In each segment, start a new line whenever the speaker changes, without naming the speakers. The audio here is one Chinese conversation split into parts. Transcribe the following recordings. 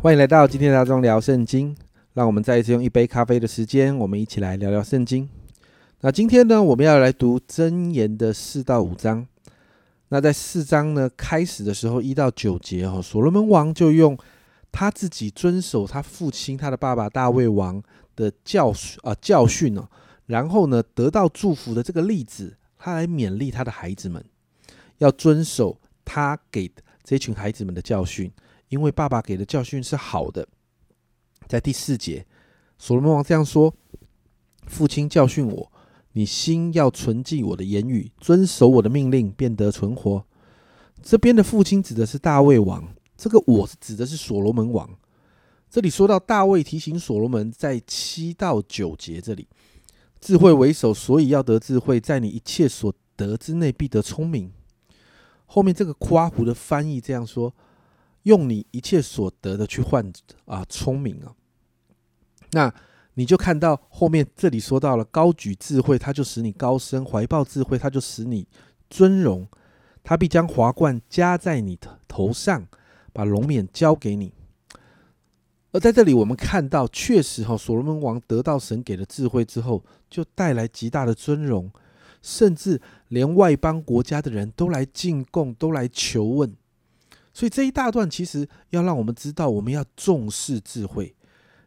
欢迎来到今天的大庄聊圣经。让我们再一次用一杯咖啡的时间，我们一起来聊聊圣经。那今天呢，我们要来读箴言的四到五章。那在四章呢开始的时候，一到九节哦，所罗门王就用他自己遵守他父亲他的爸爸大卫王的教训啊教训哦，然后呢得到祝福的这个例子，他来勉励他的孩子们要遵守他给这群孩子们的教训，因为爸爸给的教训是好的。在第四节，所罗门王这样说：“父亲教训我，你心要存记我的言语，遵守我的命令，便得存活。”这边的父亲指的是大卫王，这个我是指的是所罗门王。这里说到大卫提醒所罗门，在七到九节这里，智慧为首，所以要得智慧，在你一切所得之内必得聪明。后面这个夸胡的翻译这样说：“用你一切所得的去换啊聪明啊。”那你就看到后面这里说到了高举智慧，它就使你高升；怀抱智慧，它就使你尊荣。他必将华冠加在你的头上，把龙冕交给你。而在这里，我们看到，确实哈，所罗门王得到神给的智慧之后，就带来极大的尊荣，甚至连外邦国家的人都来进贡，都来求问。所以这一大段其实要让我们知道，我们要重视智慧。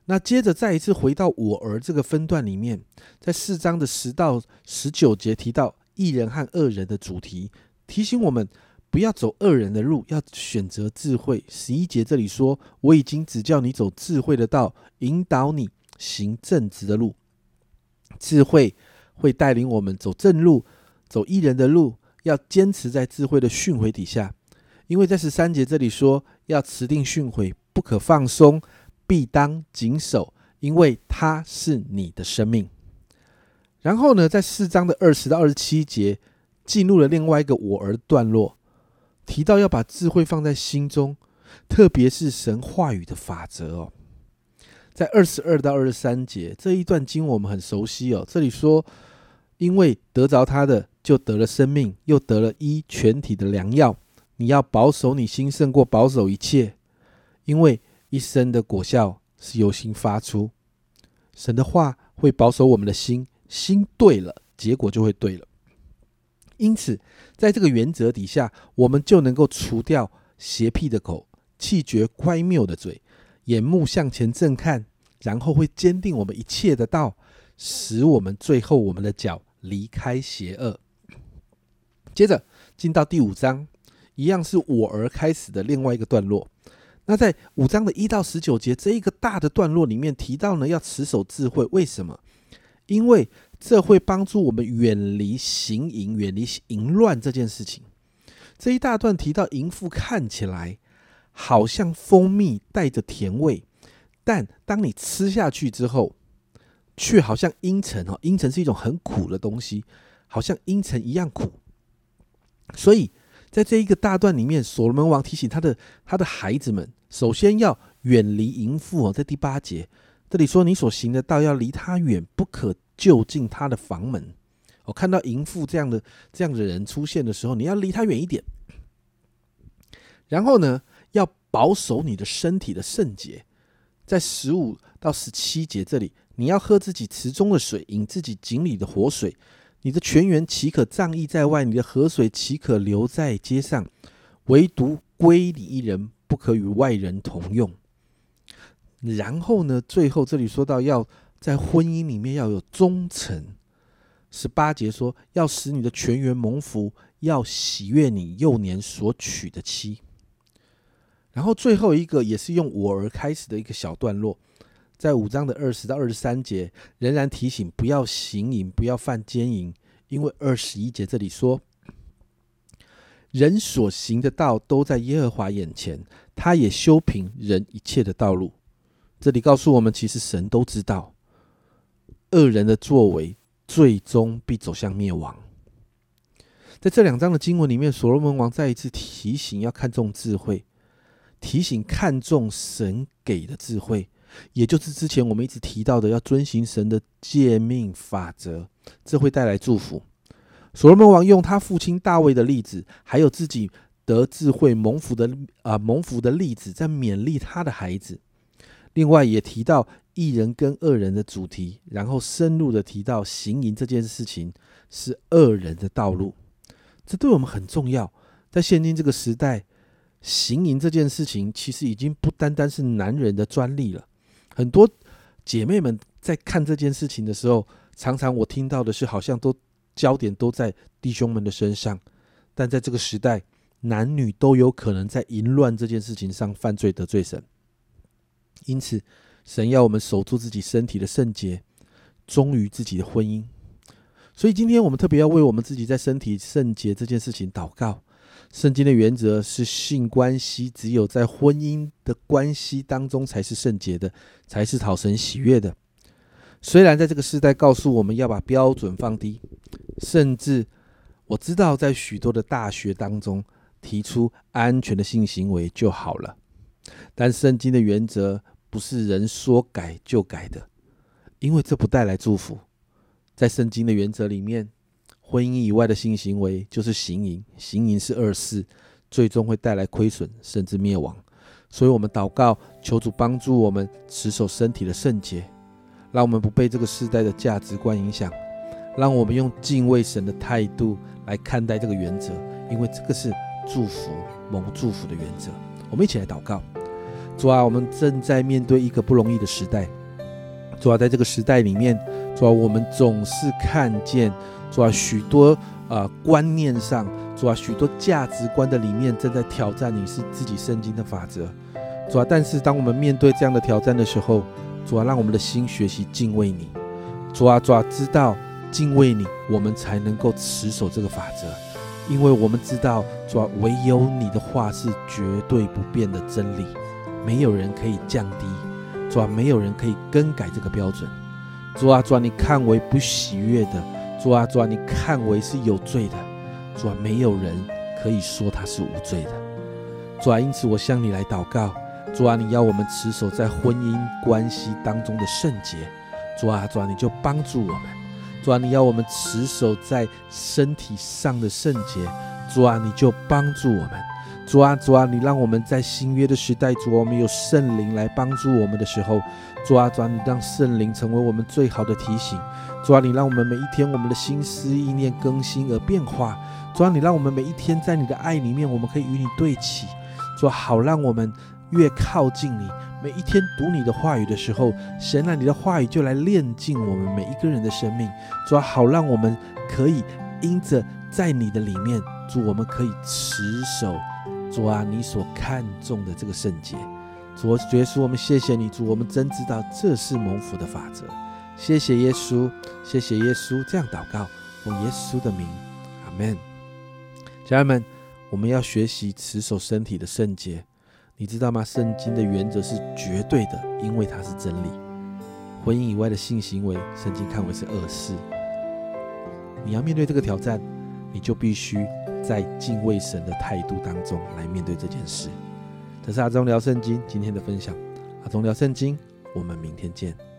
那接着再一次回到我儿这个分段里面，在四章的十到十九节提到一人和恶人的主题，提醒我们不要走恶人的路，要选择智慧。十一节这里说：“我已经只叫你走智慧的道，引导你行正直的路。智慧会带领我们走正路，走一人的路，要坚持在智慧的训诲底下。因为在十三节这里说，要持定训诲，不可放松。”必当谨守，因为它是你的生命。然后呢，在四章的二十到二十七节，进入了另外一个我儿段落，提到要把智慧放在心中，特别是神话语的法则哦。在二十二到二十三节这一段经，我们很熟悉哦。这里说，因为得着他的，就得了生命，又得了医全体的良药。你要保守你心，胜过保守一切，因为。一生的果效是由心发出，神的话会保守我们的心，心对了，结果就会对了。因此，在这个原则底下，我们就能够除掉邪僻的口，气绝乖谬的嘴，眼目向前正看，然后会坚定我们一切的道，使我们最后我们的脚离开邪恶。接着进到第五章，一样是我而开始的另外一个段落。那在五章的一到十九节这一个大的段落里面提到呢，要持守智慧，为什么？因为这会帮助我们远离行淫、远离淫乱这件事情。这一大段提到淫妇看起来好像蜂蜜带着甜味，但当你吃下去之后，却好像阴沉哦，阴沉是一种很苦的东西，好像阴沉一样苦，所以。在这一个大段里面，所罗门王提醒他的他的孩子们，首先要远离淫妇哦。在第八节这里说：“你所行的道要离他远，不可就近他的房门。”我看到淫妇这样的这样的人出现的时候，你要离他远一点。然后呢，要保守你的身体的圣洁。在十五到十七节这里，你要喝自己池中的水，饮自己井里的活水。你的泉源岂可仗义在外？你的河水岂可留在街上？唯独归你一人，不可与外人同用。然后呢？最后这里说到，要在婚姻里面要有忠诚。十八节说，要使你的泉源蒙福，要喜悦你幼年所娶的妻。然后最后一个也是用我而开始的一个小段落。在五章的二十到二十三节，仍然提醒不要行淫，不要犯奸淫，因为二十一节这里说，人所行的道都在耶和华眼前，他也修平人一切的道路。这里告诉我们，其实神都知道，恶人的作为最终必走向灭亡。在这两章的经文里面，所罗门王再一次提醒要看重智慧，提醒看重神给的智慧。也就是之前我们一直提到的，要遵行神的诫命法则，这会带来祝福。所罗门王用他父亲大卫的例子，还有自己得智慧蒙福的啊蒙福的例子，在勉励他的孩子。另外也提到一人跟恶人的主题，然后深入的提到行淫这件事情是恶人的道路，这对我们很重要。在现今这个时代，行淫这件事情其实已经不单单是男人的专利了。很多姐妹们在看这件事情的时候，常常我听到的是，好像都焦点都在弟兄们的身上。但在这个时代，男女都有可能在淫乱这件事情上犯罪得罪神。因此，神要我们守住自己身体的圣洁，忠于自己的婚姻。所以，今天我们特别要为我们自己在身体圣洁这件事情祷告。圣经的原则是，性关系只有在婚姻的关系当中才是圣洁的，才是讨神喜悦的。虽然在这个时代告诉我们要把标准放低，甚至我知道在许多的大学当中提出安全的性行为就好了，但圣经的原则。不是人说改就改的，因为这不带来祝福。在圣经的原则里面，婚姻以外的性行为就是行淫，行淫是恶事，最终会带来亏损甚至灭亡。所以，我们祷告，求主帮助我们持守身体的圣洁，让我们不被这个时代的价值观影响，让我们用敬畏神的态度来看待这个原则，因为这个是祝福蒙祝福的原则。我们一起来祷告。主啊，我们正在面对一个不容易的时代。主啊，在这个时代里面，主啊，我们总是看见主啊许多啊观念上，主啊许多价值观的里面正在挑战你是自己圣经的法则。主啊，但是当我们面对这样的挑战的时候，主啊，让我们的心学习敬畏你。主啊，主啊，知道敬畏你，我们才能够持守这个法则，因为我们知道主啊，唯有你的话是绝对不变的真理。没有人可以降低，主啊，没有人可以更改这个标准。主啊，主啊，你看为不喜悦的，主啊，主啊，你看为是有罪的，主啊，没有人可以说他是无罪的。主啊，因此我向你来祷告，主啊，你要我们持守在婚姻关系当中的圣洁。主啊，主啊，你就帮助我们。主啊，你要我们持守在身体上的圣洁。主啊，你就帮助我们。主啊，主啊，你让我们在新约的时代，主，我们有圣灵来帮助我们的时候，主啊，主啊，你让圣灵成为我们最好的提醒。主啊，你让我们每一天我们的心思意念更新而变化。主啊，你让我们每一天在你的爱里面，我们可以与你对齐。主啊，好让我们越靠近你，每一天读你的话语的时候，神啊，你的话语就来炼净我们每一个人的生命。主啊，好让我们可以因着在你的里面，主，我们可以持守。主啊，你所看重的这个圣洁，主耶稣，我们谢谢你，主，我们真知道这是蒙福的法则。谢谢耶稣，谢谢耶稣，这样祷告，奉耶稣的名，阿门。家人们，我们要学习持守身体的圣洁，你知道吗？圣经的原则是绝对的，因为它是真理。婚姻以外的性行为，圣经看为是恶事。你要面对这个挑战，你就必须。在敬畏神的态度当中来面对这件事。这是阿忠聊圣经今天的分享。阿忠聊圣经，我们明天见。